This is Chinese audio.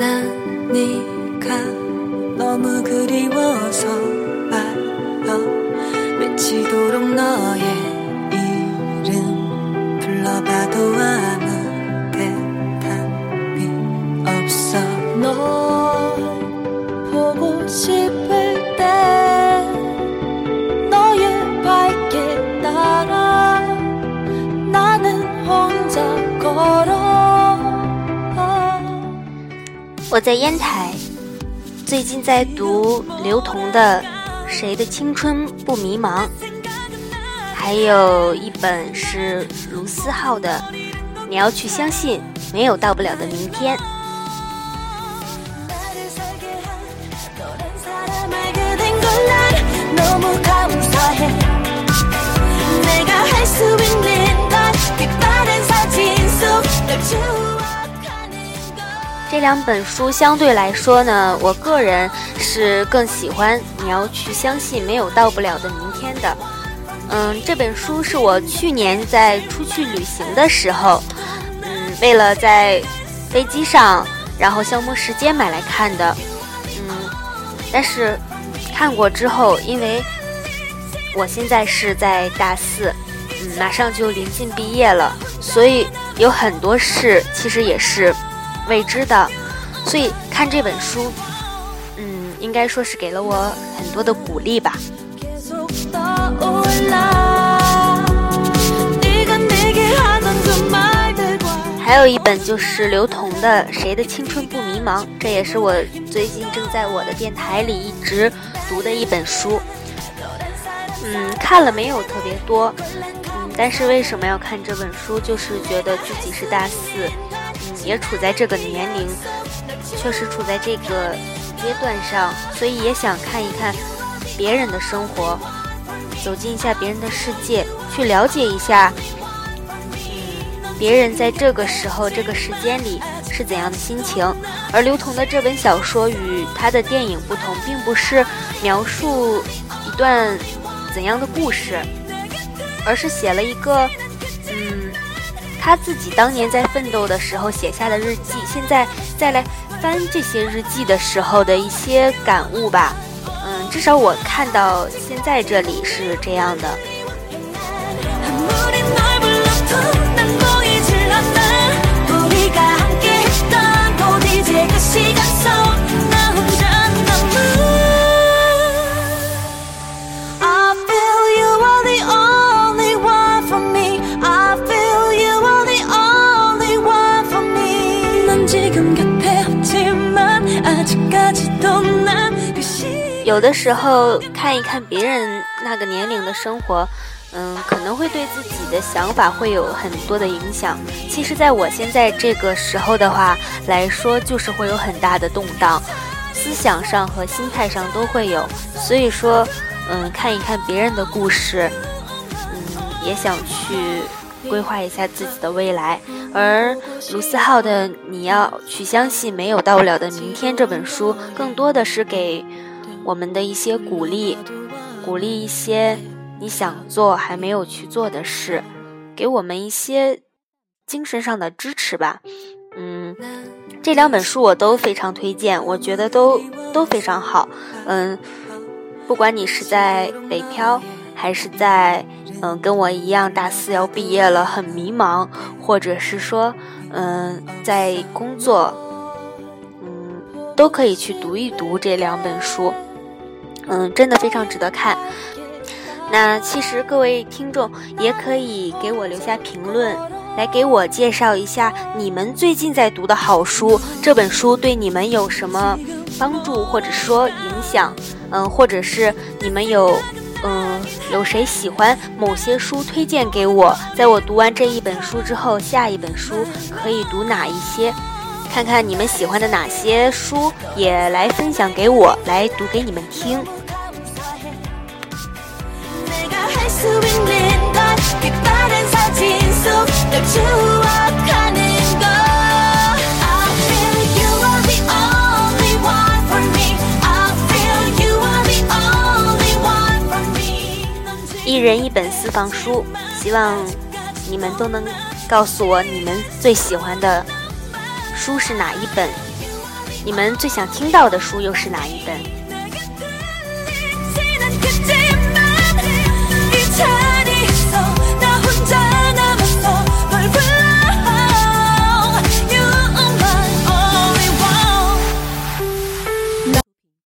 난 네가 너무 그리워서 말로 미치도록 너의 我在烟台，最近在读刘同的《谁的青春不迷茫》，还有一本是卢思浩的《你要去相信，没有到不了的明天》。这两本书相对来说呢，我个人是更喜欢。你要去相信没有到不了的明天的。嗯，这本书是我去年在出去旅行的时候，嗯，为了在飞机上然后消磨时间买来看的。嗯，但是看过之后，因为我现在是在大四，嗯，马上就临近毕业了，所以有很多事其实也是。未知的，所以看这本书，嗯，应该说是给了我很多的鼓励吧。还有一本就是刘同的《谁的青春不迷茫》，这也是我最近正在我的电台里一直读的一本书。嗯，看了没有特别多，嗯，但是为什么要看这本书？就是觉得自己是大四。也处在这个年龄，确实处在这个阶段上，所以也想看一看别人的生活，走进一下别人的世界，去了解一下，别人在这个时候、这个时间里是怎样的心情。而刘同的这本小说与他的电影不同，并不是描述一段怎样的故事，而是写了一个。他自己当年在奋斗的时候写下的日记，现在再来翻这些日记的时候的一些感悟吧。嗯，至少我看到现在这里是这样的。有的时候看一看别人那个年龄的生活，嗯，可能会对自己的想法会有很多的影响。其实，在我现在这个时候的话来说，就是会有很大的动荡，思想上和心态上都会有。所以说，嗯，看一看别人的故事，嗯，也想去规划一下自己的未来。而卢思浩的《你要去相信没有到不了的明天》这本书，更多的是给。我们的一些鼓励，鼓励一些你想做还没有去做的事，给我们一些精神上的支持吧。嗯，这两本书我都非常推荐，我觉得都都非常好。嗯，不管你是在北漂，还是在嗯跟我一样大四要毕业了很迷茫，或者是说嗯在工作，嗯都可以去读一读这两本书。嗯，真的非常值得看。那其实各位听众也可以给我留下评论，来给我介绍一下你们最近在读的好书，这本书对你们有什么帮助或者说影响？嗯，或者是你们有嗯有谁喜欢某些书推荐给我，在我读完这一本书之后，下一本书可以读哪一些？看看你们喜欢的哪些书，也来分享给我，来读给你们听。人一本私房书，希望你们都能告诉我你们最喜欢的书是哪一本。你们最想听到的书又是哪一本？